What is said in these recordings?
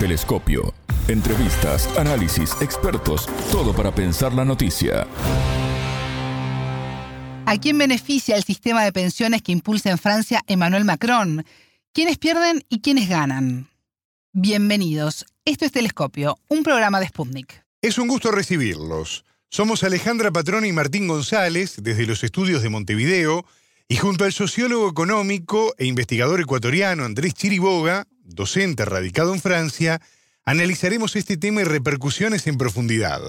Telescopio. Entrevistas, análisis, expertos, todo para pensar la noticia. ¿A quién beneficia el sistema de pensiones que impulsa en Francia Emmanuel Macron? ¿Quiénes pierden y quiénes ganan? Bienvenidos. Esto es Telescopio, un programa de Sputnik. Es un gusto recibirlos. Somos Alejandra Patrón y Martín González, desde los estudios de Montevideo, y junto al sociólogo económico e investigador ecuatoriano Andrés Chiriboga, docente radicado en Francia, analizaremos este tema y repercusiones en profundidad.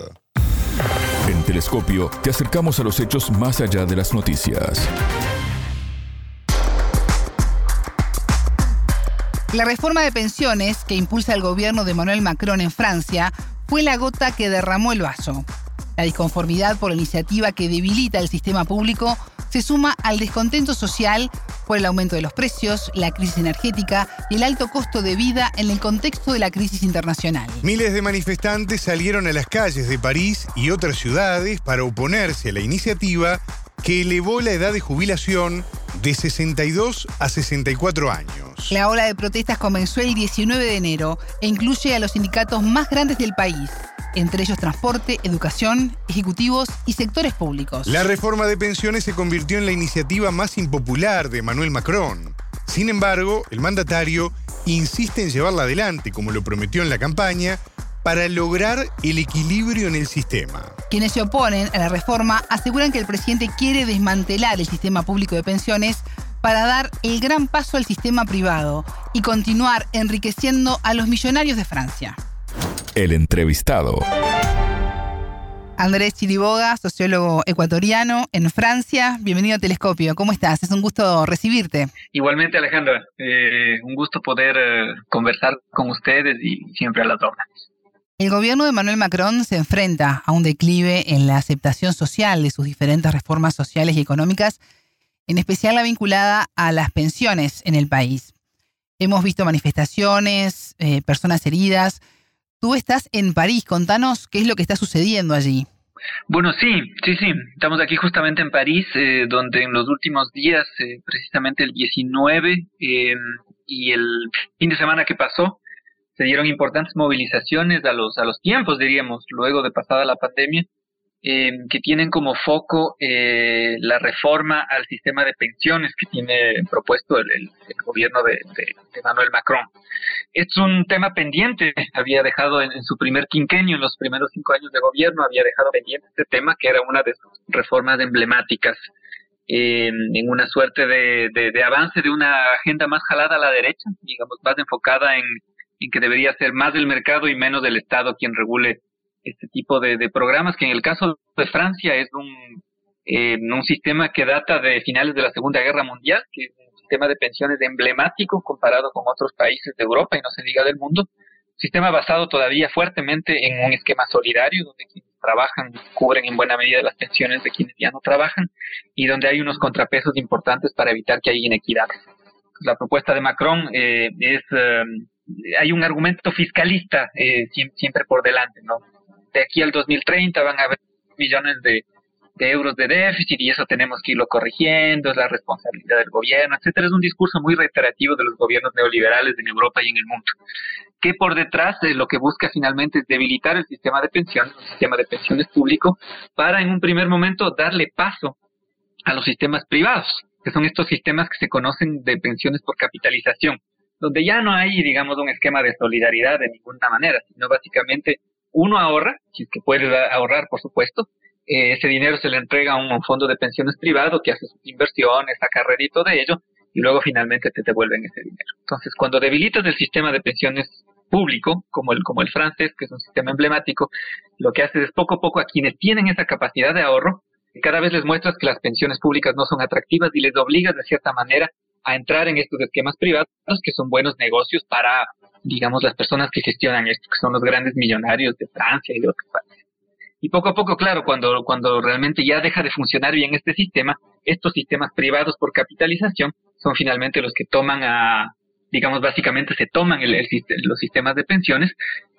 En Telescopio te acercamos a los hechos más allá de las noticias. La reforma de pensiones que impulsa el gobierno de Emmanuel Macron en Francia fue la gota que derramó el vaso. La disconformidad por la iniciativa que debilita el sistema público se suma al descontento social por el aumento de los precios, la crisis energética y el alto costo de vida en el contexto de la crisis internacional. Miles de manifestantes salieron a las calles de París y otras ciudades para oponerse a la iniciativa que elevó la edad de jubilación de 62 a 64 años. La ola de protestas comenzó el 19 de enero e incluye a los sindicatos más grandes del país, entre ellos transporte, educación, ejecutivos y sectores públicos. La reforma de pensiones se convirtió en la iniciativa más impopular de Emmanuel Macron. Sin embargo, el mandatario insiste en llevarla adelante, como lo prometió en la campaña, para lograr el equilibrio en el sistema. Quienes se oponen a la reforma aseguran que el presidente quiere desmantelar el sistema público de pensiones para dar el gran paso al sistema privado y continuar enriqueciendo a los millonarios de Francia. El entrevistado. Andrés Chiriboga, sociólogo ecuatoriano en Francia. Bienvenido a Telescopio. ¿Cómo estás? Es un gusto recibirte. Igualmente, Alejandra. Eh, un gusto poder eh, conversar con ustedes y siempre a las órdenes. El gobierno de Manuel Macron se enfrenta a un declive en la aceptación social de sus diferentes reformas sociales y económicas, en especial la vinculada a las pensiones en el país. Hemos visto manifestaciones, eh, personas heridas, Tú estás en París, contanos qué es lo que está sucediendo allí. Bueno, sí, sí, sí. Estamos aquí justamente en París, eh, donde en los últimos días, eh, precisamente el 19 eh, y el fin de semana que pasó, se dieron importantes movilizaciones a los, a los tiempos, diríamos, luego de pasada la pandemia, Que tienen como foco eh, la reforma al sistema de pensiones que tiene propuesto el, gobierno de, Emmanuel Macron. Es un tema pendiente, había dejado en, su primer quinquenio, en los primeros cinco años de gobierno, había dejado pendiente este tema que era una de sus reformas emblemáticas em, en una suerte de, de, avance de una agenda más jalada a la derecha, digamos, más enfocada en, en que debería ser más del mercado y menos del Estado quien regule este tipo de, programas, que en el caso de Francia es un, eh, un sistema que data de finales de la Segunda Guerra Mundial, que es un sistema de pensiones emblemático comparado con otros países de Europa y no se diga del mundo. Sistema basado todavía fuertemente en un esquema solidario, donde quienes trabajan cubren en buena medida las pensiones de quienes ya no trabajan y donde hay unos contrapesos importantes para evitar que haya inequidad. La propuesta de Macron eh, es, eh, hay un argumento fiscalista siempre por delante, ¿no? De aquí al 2030 van a haber millones de, euros de déficit y eso tenemos que irlo corrigiendo, es la responsabilidad del gobierno, etcétera. Es un discurso muy reiterativo de los gobiernos neoliberales en Europa y en el mundo, que por detrás de lo que busca finalmente es debilitar el sistema de pensiones, el sistema de pensiones público, para en un primer momento darle paso a los sistemas privados, que son estos sistemas que se conocen de pensiones por capitalización, donde ya no hay, digamos, un esquema de solidaridad de ninguna manera, sino básicamente uno ahorra, si es que puede ahorrar, por supuesto, eh, ese dinero se le entrega a un, fondo de pensiones privado que hace sus inversiones, saca rédito de ello, y luego finalmente te devuelven ese dinero. Entonces, cuando debilitas el sistema de pensiones público, como el, como el francés, que es un sistema emblemático, lo que haces es poco a poco a quienes tienen esa capacidad de ahorro, cada vez les muestras que las pensiones públicas no son atractivas y les obligas de cierta manera a entrar en estos esquemas privados que son buenos negocios para digamos, las personas que gestionan esto, que son los grandes millonarios de Francia y de otros países. Y poco a poco, claro, cuando, cuando realmente ya deja de funcionar bien este sistema, estos sistemas privados por capitalización son finalmente los que toman a, digamos, básicamente se toman el, los sistemas de pensiones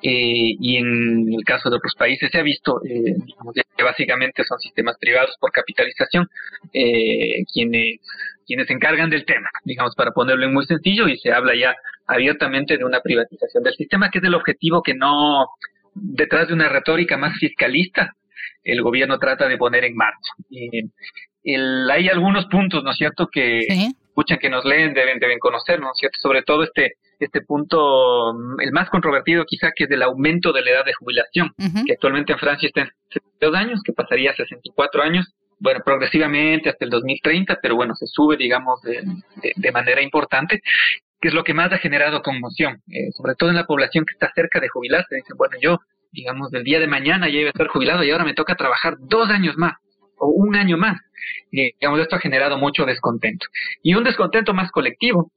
eh, y en el caso de otros países se ha visto, eh, digamos, que básicamente son sistemas privados por capitalización eh, quienes, quienes se encargan del tema, digamos, para ponerlo en muy sencillo y se habla ya abiertamente de una privatización del sistema, que es el objetivo que no, detrás de una retórica más fiscalista, el gobierno trata de poner en marcha. El, hay algunos puntos, ¿no es cierto?, que escuchan, que nos leen, deben, deben conocer, ¿no es cierto?, sobre todo este, este punto, el más controvertido quizá, que es el aumento de la edad de jubilación, que actualmente en Francia está en 62 años, que pasaría a 64 años, bueno, progresivamente hasta el 2030, pero bueno, se sube, digamos, de, de, manera importante, que es lo que más ha generado conmoción, eh, sobre todo en la población que está cerca de jubilarse. Dicen, bueno, yo, digamos, del día de mañana ya iba a estar jubilado y ahora me toca trabajar dos años más o un año más. Y, digamos, esto ha generado mucho descontento. Y un descontento más colectivo.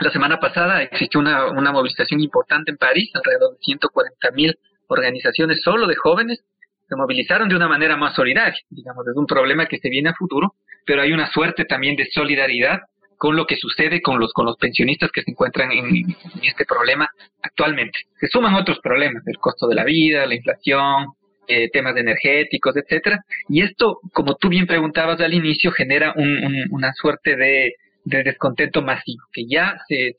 La semana pasada existió una, una movilización importante en París, alrededor de 140 mil organizaciones solo de jóvenes se movilizaron de una manera más solidaria, digamos, es un problema que se viene a futuro, pero hay una suerte también de solidaridad con lo que sucede con los con los pensionistas que se encuentran en, este problema actualmente. Se suman otros problemas, el costo de la vida, la inflación, eh, temas energéticos, etcétera, y esto, como tú bien preguntabas al inicio, genera una suerte de de descontento masivo, que ya se,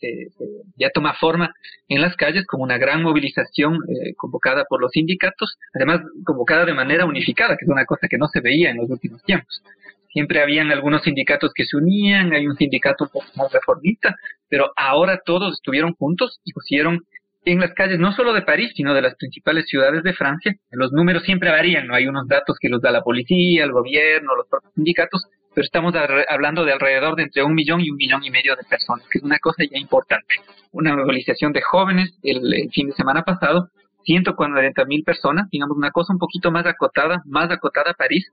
ya toma forma en las calles como una gran movilización eh, convocada por los sindicatos, además convocada de manera unificada, que es una cosa que no se veía en los últimos tiempos. Siempre habían algunos sindicatos que se unían, hay un sindicato un poco más reformista, pero ahora todos estuvieron juntos y pusieron en las calles no solo de París, sino de las principales ciudades de Francia. Los números siempre varían, no hay unos datos que los da la policía, el gobierno, los propios sindicatos, pero estamos hablando de alrededor de entre un millón y un millón y medio de personas, que es una cosa ya importante. Una movilización de jóvenes el, fin de semana pasado, 140 mil personas, digamos una cosa un poquito más acotada, más acotada a París,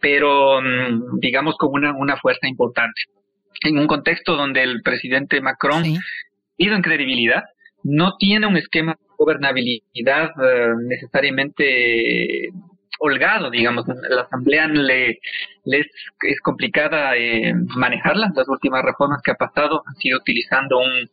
pero mm, digamos con una, una fuerza importante. En un contexto donde el presidente Macron, sí. ido en credibilidad, no tiene un esquema de gobernabilidad eh, necesariamente holgado, digamos. La Asamblea le, es, complicada eh, manejarla. Las últimas reformas que ha pasado han sido utilizando un,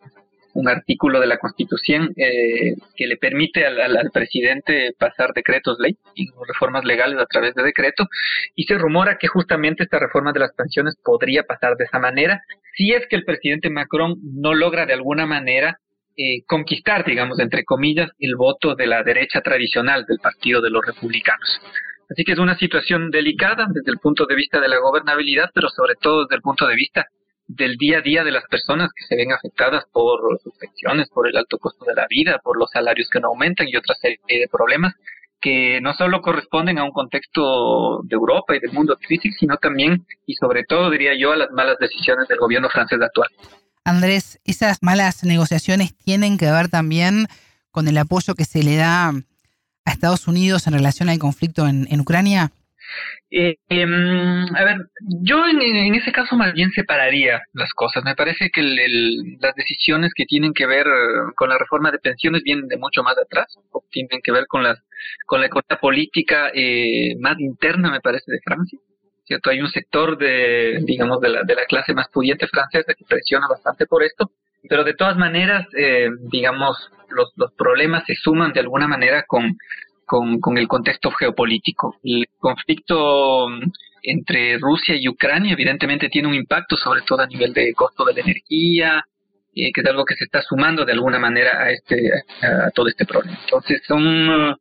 un artículo de la Constitución eh, que le permite al, presidente pasar decretos ley y reformas legales a través de decreto. Y se rumora que justamente esta reforma de las pensiones podría pasar de esa manera si es que el presidente Macron no logra de alguna manera eh, conquistar, digamos, entre comillas, el voto de la derecha tradicional del Partido de los Republicanos. Así que es una situación delicada desde el punto de vista de la gobernabilidad, pero sobre todo desde el punto de vista del día a día de las personas que se ven afectadas por sus pensiones, por el alto costo de la vida, por los salarios que no aumentan y otra serie de problemas que no solo corresponden a un contexto de Europa y del mundo crítico, sino también y sobre todo, diría yo, a las malas decisiones del gobierno francés actual. Andrés, esas malas negociaciones tienen que ver también con el apoyo que se le da a Estados Unidos en relación al conflicto en, Ucrania? Eh, em, a ver, yo en, ese caso más bien separaría las cosas. Me parece que las decisiones que tienen que ver con la reforma de pensiones vienen de mucho más atrás, o tienen que ver con, las, con la economía política eh, más interna, me parece, de Francia. ¿Cierto? Hay un sector de, digamos, de la, de la clase más pudiente francesa que presiona bastante por esto, pero de todas maneras, eh, digamos, los, los problemas se suman de alguna manera con, con, con el contexto geopolítico. El conflicto entre Rusia y Ucrania evidentemente tiene un impacto sobre todo a nivel de costo de la energía, eh, que es algo que se está sumando de alguna manera a este a, todo este problema. Entonces son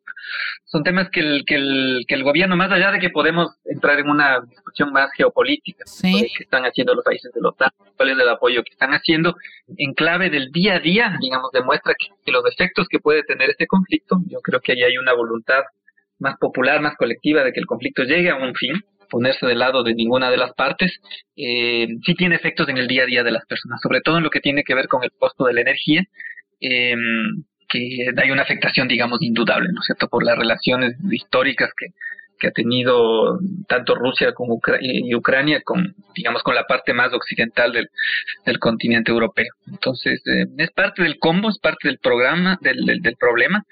son temas que el, que el, que el gobierno, más allá de que podemos entrar en una discusión más geopolítica, sí. que están haciendo los países de la OTAN, cuál es el apoyo que están haciendo, en clave del día a día, digamos, demuestra que, que los efectos que puede tener este conflicto, yo creo que ahí hay una voluntad más popular, más colectiva de que el conflicto llegue a un fin, ponerse del lado de ninguna de las partes, eh, sí tiene efectos en el día a día de las personas, sobre todo en lo que tiene que ver con el costo de la energía, eh, que hay una afectación, digamos, indudable, ¿no es cierto?, por las relaciones históricas que, que ha tenido tanto Rusia como y Ucrania con, digamos, con la parte más occidental del, del continente europeo. Entonces, eh, es parte del combo, es parte del programa, del, del, problema,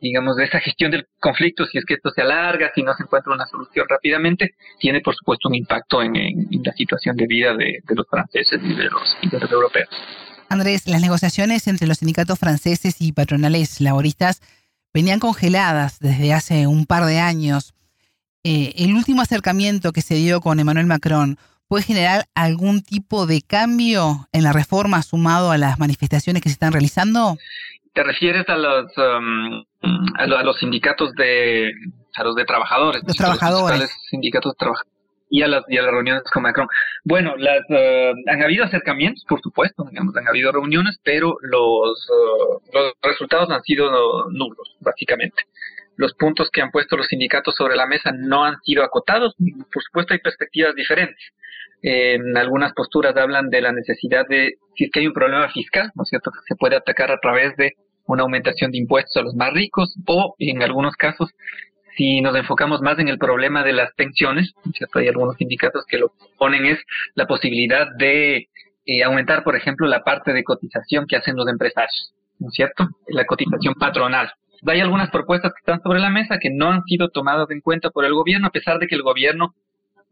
digamos, de esa gestión del conflicto, si es que esto se alarga, si no se encuentra una solución rápidamente, tiene, por supuesto, un impacto en, la situación de vida de, de los franceses y de los, y de los europeos. Andrés, las negociaciones entre los sindicatos franceses y patronales laboristas venían congeladas desde hace un par de años. Eh, el último acercamiento que se dio con Emmanuel Macron puede generar algún tipo de cambio en la reforma sumado a las manifestaciones que se están realizando? ¿Te refieres a los um, a, los sindicatos de a los de trabajadores? Los trabajadores. Los sindicatos de trabajadores y a las y a las reuniones con Macron. Bueno, las uh, han habido acercamientos, por supuesto, digamos, han habido reuniones, pero los uh, los resultados han sido nulos, básicamente los puntos que han puesto los sindicatos sobre la mesa no han sido acotados. Por supuesto, hay perspectivas diferentes. En algunas posturas hablan de la necesidad de, si es que hay un problema fiscal, ¿no es cierto?, que se puede atacar a través de una aumentación de impuestos a los más ricos o, en algunos casos, si nos enfocamos más en el problema de las pensiones, ¿no es cierto? hay algunos sindicatos que lo ponen es la posibilidad de eh, aumentar, por ejemplo, la parte de cotización que hacen los empresarios, ¿no es cierto? La cotización patronal hay algunas propuestas que están sobre la mesa que no han sido tomadas en cuenta por el gobierno, a pesar de que el gobierno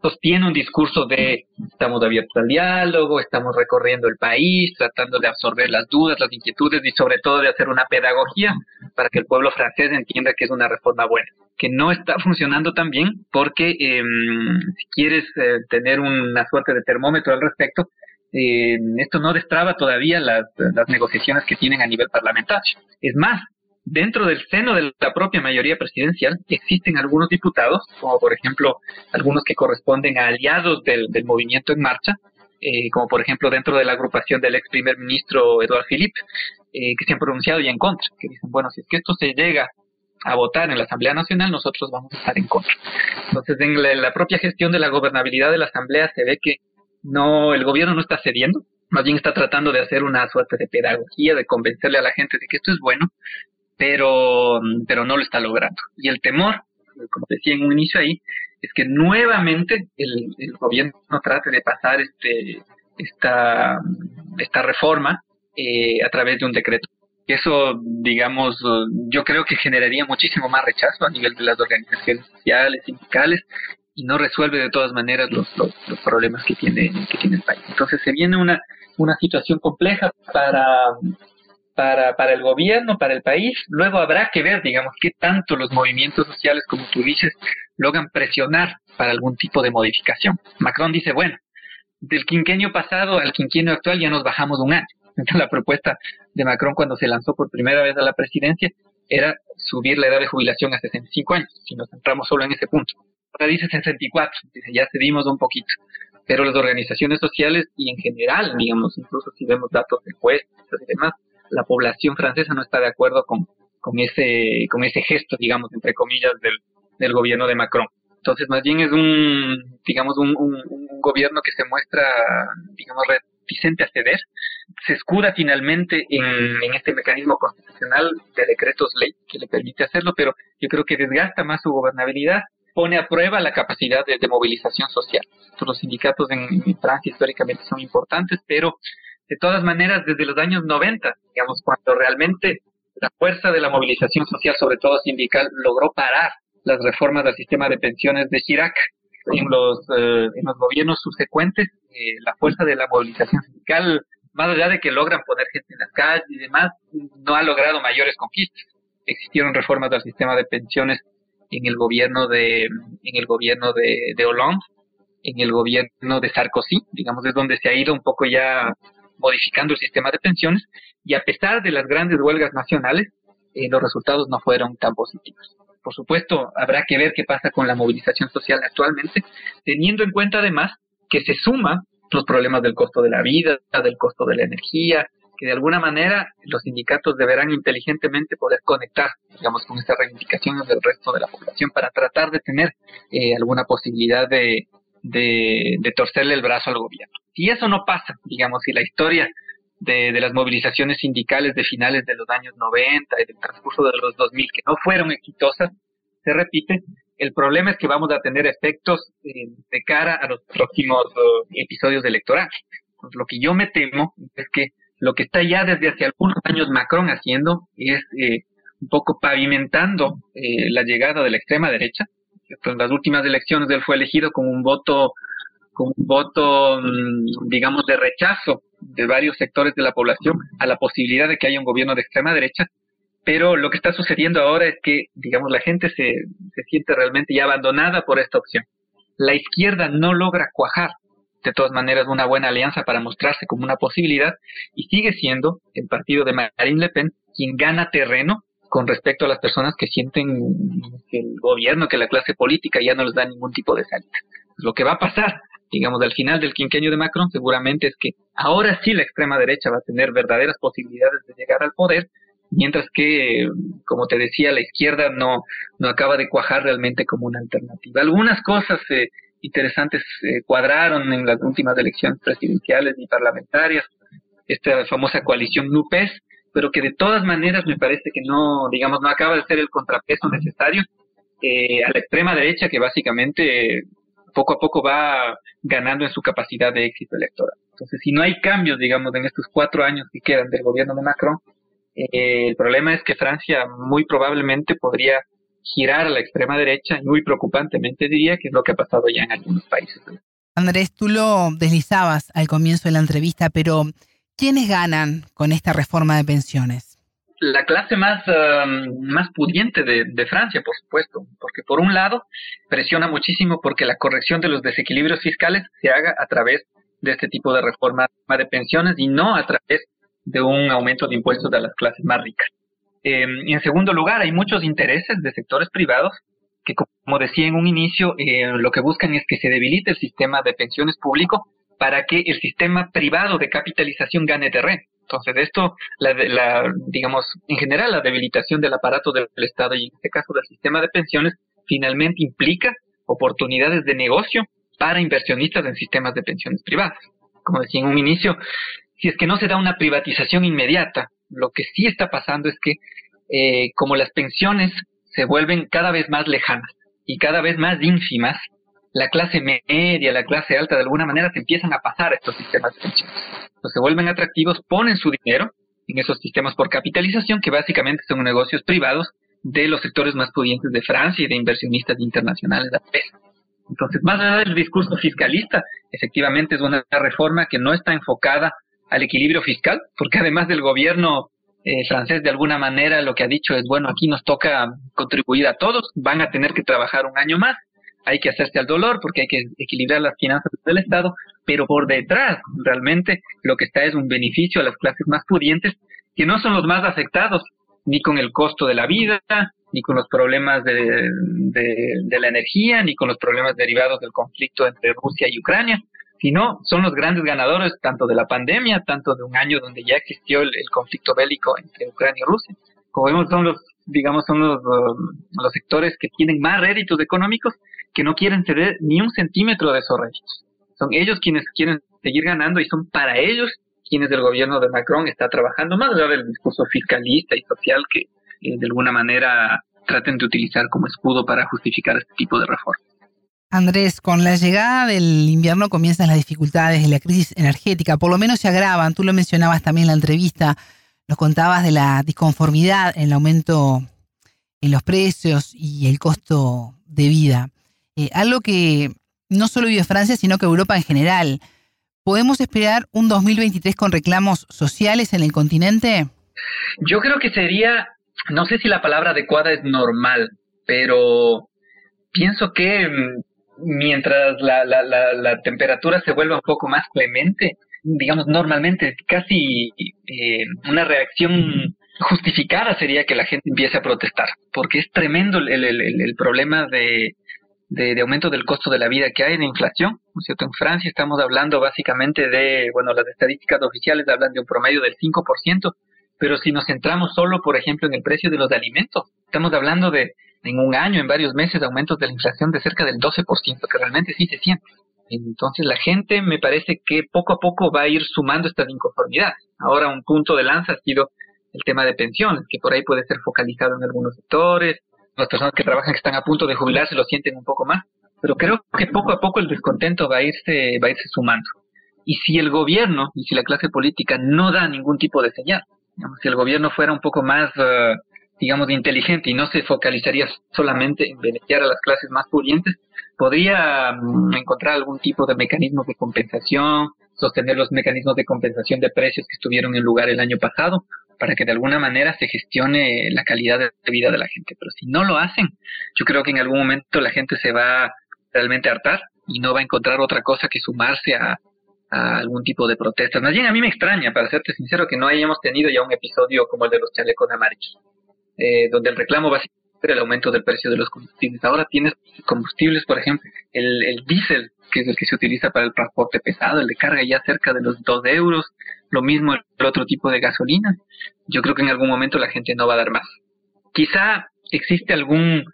sostiene un discurso de estamos abiertos al diálogo, estamos recorriendo el país, tratando de absorber las dudas, las inquietudes y sobre todo de hacer una pedagogía para que el pueblo francés entienda que es una reforma buena, que no está funcionando tan bien porque em, si quieres eh, tener una suerte de termómetro al respecto, eh, esto no destraba todavía las negociaciones que tienen a nivel parlamentario. Es más, dentro del seno de la propia mayoría presidencial existen algunos diputados, como por ejemplo algunos que corresponden a aliados del, movimiento en marcha, eh, como por ejemplo dentro de la agrupación del ex primer ministro Eduard Philippe, eh, que se han pronunciado ya en contra, que dicen, bueno, si es que esto se llega a votar en la Asamblea Nacional, nosotros vamos a estar en contra. Entonces, en la, propia gestión de la gobernabilidad de la Asamblea se ve que no, el gobierno no está cediendo, más bien está tratando de hacer una suerte de pedagogía, de convencerle a la gente de que esto es bueno, pero, pero no lo está logrando. Y el temor, como decía en un inicio ahí, es que nuevamente el, el gobierno trate de pasar este, esta, esta reforma eh, a través de un decreto. Eso, digamos, yo creo que generaría muchísimo más rechazo a nivel de las organizaciones sociales, sindicales, y no resuelve de todas maneras los, los, los problemas que tiene, que tiene el país. Entonces se viene una, una situación compleja para, para, para el gobierno, para el país. Luego habrá que ver, digamos, qué tanto los movimientos sociales, como tú dices, logran presionar para algún tipo de modificación. Macron dice, bueno, del quinquenio pasado al quinquenio actual ya nos bajamos un año. Entonces, la propuesta de Macron cuando se lanzó por primera vez a la presidencia era subir la edad de jubilación a 65 años, si nos centramos solo en ese punto. Ahora dice 64, dice, ya cedimos un poquito. Pero las organizaciones sociales y en general, digamos, incluso si vemos datos de encuestas y demás, la población francesa no está de acuerdo con, con, ese, con ese gesto, digamos, entre comillas, del, del gobierno de Macron. Entonces, más bien es un, digamos, un, un, gobierno que se muestra, digamos, reticente a ceder. Se escuda finalmente en, en, este mecanismo constitucional de decretos ley que le permite hacerlo, pero yo creo que desgasta más su gobernabilidad, pone a prueba la capacidad de, movilización social. Los sindicatos en Francia históricamente son importantes, pero de todas maneras, desde los años 90, digamos, cuando realmente la fuerza de la movilización social, sobre todo sindical, logró parar las reformas del sistema de pensiones de Chirac. En los, eh, en los gobiernos subsecuentes, eh, la fuerza de la movilización sindical, más allá de que logran poner gente en las calles y demás, no ha logrado mayores conquistas. Existieron reformas del sistema de pensiones en el gobierno de, en el gobierno de, de Hollande, en el gobierno de Sarkozy, digamos, es donde se ha ido un poco ya modificando el sistema de pensiones y a pesar de las grandes huelgas nacionales, eh, los resultados no fueron tan positivos. Por supuesto, habrá que ver qué pasa con la movilización social actualmente, teniendo en cuenta además que se suma los problemas del costo de la vida, del costo de la energía, que de alguna manera los sindicatos deberán inteligentemente poder conectar, digamos, con estas reivindicaciones del resto de la población para tratar de tener eh, alguna posibilidad de, de, de torcerle el brazo al gobierno. Si eso no pasa, digamos, si la historia de, de, las movilizaciones sindicales de finales de los años 90 y del transcurso de los 2000 que no fueron exitosas, se repite, el problema es que vamos a tener efectos eh, de cara a los próximos uh, episodios electorales. Pues lo que yo me temo es que lo que está ya desde hace algunos años Macron haciendo es eh, un poco pavimentando eh, la llegada de la extrema derecha. En las últimas elecciones él fue elegido con un voto con un voto, mm, digamos, de rechazo de varios sectores de la población a la posibilidad de que haya un gobierno de extrema derecha, pero lo que está sucediendo ahora es que, digamos, la gente se, se siente realmente ya abandonada por esta opción. La izquierda no logra cuajar, de todas maneras, una buena alianza para mostrarse como una posibilidad y sigue siendo el partido de Marine Le Pen quien gana terreno con respecto a las personas que sienten que el gobierno, que la clase política ya no les da ningún tipo de salida. Lo que va a pasar, digamos, al final del quinquenio de Macron seguramente es que ahora sí la extrema derecha va a tener verdaderas posibilidades de llegar al poder, mientras que, como te decía, la izquierda no, no acaba de cuajar realmente como una alternativa. Algunas cosas eh, interesantes eh, cuadraron en las últimas elecciones presidenciales y parlamentarias, esta famosa coalición NUPES, pero que de todas maneras me parece que no, digamos, no acaba de ser el contrapeso necesario eh, a la extrema derecha que básicamente poco a poco va ganando en su capacidad de éxito electoral. Entonces, si no hay cambios, digamos, en estos cuatro años que quedan del gobierno de Macron, eh, el problema es que Francia muy probablemente podría girar a la extrema derecha, y muy preocupantemente diría que es lo que ha pasado ya en algunos países. Andrés, tú lo deslizabas al comienzo de la entrevista, pero ¿quiénes ganan con esta reforma de pensiones? La clase más, um, más pudiente de, Francia, por supuesto, porque por un lado presiona muchísimo porque la corrección de los desequilibrios fiscales se haga a través de este tipo de reforma de pensiones y no a través de un aumento de impuestos de las clases más ricas. Em, en segundo lugar, hay muchos intereses de sectores privados que, como decía en un inicio, eh, lo que buscan es que se debilite el sistema de pensiones público para que el sistema privado de capitalización gane terreno. Entonces, esto, la, digamos, en general, la debilitación del aparato del Estado y en este caso del sistema de pensiones, finalmente implica oportunidades de negocio para inversionistas en sistemas de pensiones privadas. Como decía en un inicio, si es que no se da una privatización inmediata, lo que sí está pasando es que eh, como las pensiones se vuelven cada vez más lejanas y cada vez más ínfimas, la clase media, la clase alta, de alguna manera se empiezan a pasar a estos sistemas de pensiones. Entonces se vuelven atractivos, ponen su dinero en esos sistemas por capitalización, que básicamente son negocios privados de los sectores más pudientes de Francia y de inversionistas internacionales de Entonces, más allá del discurso fiscalista, efectivamente es una reforma que no está enfocada al equilibrio fiscal, porque además del gobierno eh, francés de alguna manera lo que ha dicho es, bueno, aquí nos toca contribuir a todos, van a tener que trabajar un año más, hay que hacerse al dolor porque hay que equilibrar las finanzas del Estado, pero por detrás realmente lo que está es un beneficio a las clases más pudientes que no son los más afectados ni con el costo de la vida, ni con los problemas de, de, la energía, ni con los problemas derivados del conflicto entre Rusia y Ucrania, sino son los grandes ganadores tanto de la pandemia, tanto de un año donde ya existió el, conflicto bélico entre Ucrania y Rusia. Como vemos, son los, digamos, son los, los sectores que tienen más réditos económicos que no quieren ceder ni un centímetro de esos réditos. Son ellos quienes quieren seguir ganando y son para ellos quienes el gobierno de Macron está trabajando, más allá del discurso fiscalista y social que eh, de alguna manera traten de utilizar como escudo para justificar este tipo de reformas. Andrés, con la llegada del invierno comienzan las dificultades de la crisis energética, por lo menos se agravan, tú lo mencionabas también en la entrevista, nos contabas de la disconformidad en el aumento en los precios y el costo de vida. Eh, algo que no solo vive Francia, sino que Europa en general. ¿Podemos esperar un 2023 con reclamos sociales en el continente? Yo creo que sería, no sé si la palabra adecuada es normal, pero pienso que mm, mientras la, la, la, temperatura se vuelva un poco más clemente, digamos, normalmente casi eh, una reacción justificada sería que la gente empiece a protestar, porque es tremendo el problema de, de, aumento del costo de la vida que hay, de inflación, ¿no es cierto? En Francia estamos hablando básicamente de, bueno, las estadísticas oficiales hablan de un promedio del 5%, pero si nos centramos solo, por ejemplo, en el precio de los alimentos, estamos hablando de, en un año, en varios meses, aumentos de la inflación de cerca del 12%, que realmente sí se siente. Entonces la gente me parece que poco a poco va a ir sumando estas inconformidades. Ahora un punto de lanza ha sido el tema de pensiones, que por ahí puede ser focalizado en algunos sectores, las personas que trabajan que están a punto de jubilarse lo sienten un poco más, pero creo que poco a poco el descontento va a irse, va a irse sumando. Y si el gobierno y si la clase política no da ningún tipo de señal, si el gobierno fuera un poco más, eh, digamos, inteligente y no se focalizaría solamente en beneficiar a las clases más pudientes, podría mm, encontrar algún tipo de mecanismo de compensación, sostener los mecanismos de compensación de precios que estuvieron en lugar el año pasado, para que de alguna manera se gestione la calidad de vida de la gente. Pero si no lo hacen, yo creo que en algún momento la gente se va realmente a hartar y no va a encontrar otra cosa que sumarse a, algún tipo de protestas. Más bien a mí me extraña, para serte sincero, que no hayamos tenido ya un episodio como el de los chalecos amarillos, eh, donde el reclamo va a ser el aumento del precio de los combustibles. Ahora tienes combustibles, por ejemplo, el, el diésel, que es el que se utiliza para el transporte pesado, el de carga ya cerca de los 2 euros, lo mismo el otro tipo de gasolina. Yo creo que en algún momento la gente no va a dar más. Quizá existe algún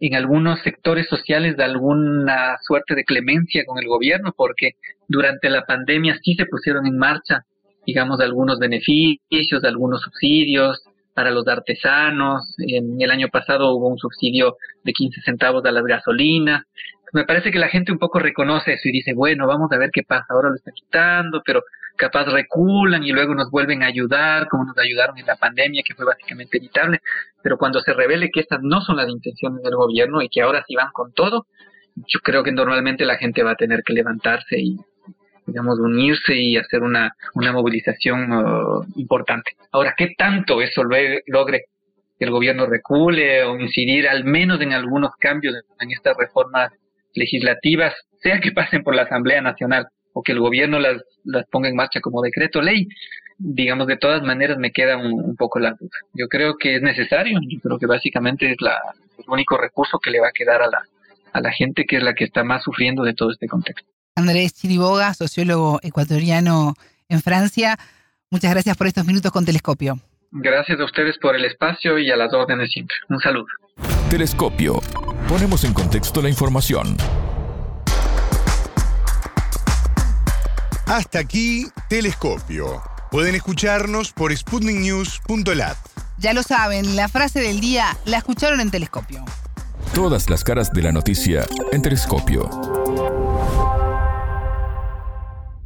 en algunos sectores sociales de alguna suerte de clemencia con el gobierno, porque durante la pandemia sí se pusieron en marcha, digamos, algunos beneficios, algunos subsidios para los artesanos. En el año pasado hubo un subsidio de 15 centavos a las gasolinas. Me parece que la gente un poco reconoce eso y dice, bueno, vamos a ver qué pasa, ahora lo está quitando, pero capaz reculan y luego nos vuelven a ayudar, como nos ayudaron en la pandemia, que fue básicamente evitable, pero cuando se revele que estas no son las intenciones del gobierno y que ahora sí van con todo, yo creo que normalmente la gente va a tener que levantarse y, digamos, unirse y hacer una, una movilización importante. Ahora, ¿qué tanto eso logre que el gobierno recule o incidir al menos en algunos cambios en estas reformas legislativas, sea que pasen por la Asamblea Nacional o que el gobierno las, las ponga en marcha como decreto ley, digamos, de todas maneras me queda un, poco la duda. Yo creo que es necesario, yo creo que básicamente es la, el único recurso que le va a quedar a la, a la gente que es la que está más sufriendo de todo este contexto. Andrés Chiriboga, sociólogo ecuatoriano en Francia, muchas gracias por estos minutos con Telescopio. Gracias a ustedes por el espacio y a las órdenes siempre. Un saludo. Telescopio. Ponemos en contexto la información. Hasta aquí, Telescopio. Pueden escucharnos por sputniknews.lat. Ya lo saben, la frase del día la escucharon en Telescopio. Todas las caras de la noticia en Telescopio.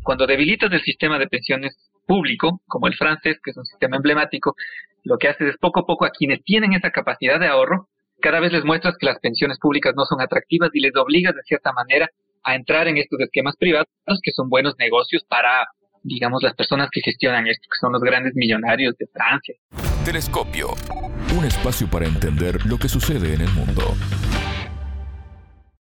Cuando debilitas el sistema de pensiones público, como el francés, que es un sistema emblemático, lo que haces es poco a poco a quienes tienen esa capacidad de ahorro, cada vez les muestras que las pensiones públicas no son atractivas y les obligas de cierta manera a entrar en estos esquemas privados que son buenos negocios para, digamos, las personas que gestionan esto, que son los grandes millonarios de Francia. Telescopio, un espacio para entender lo que sucede en el mundo.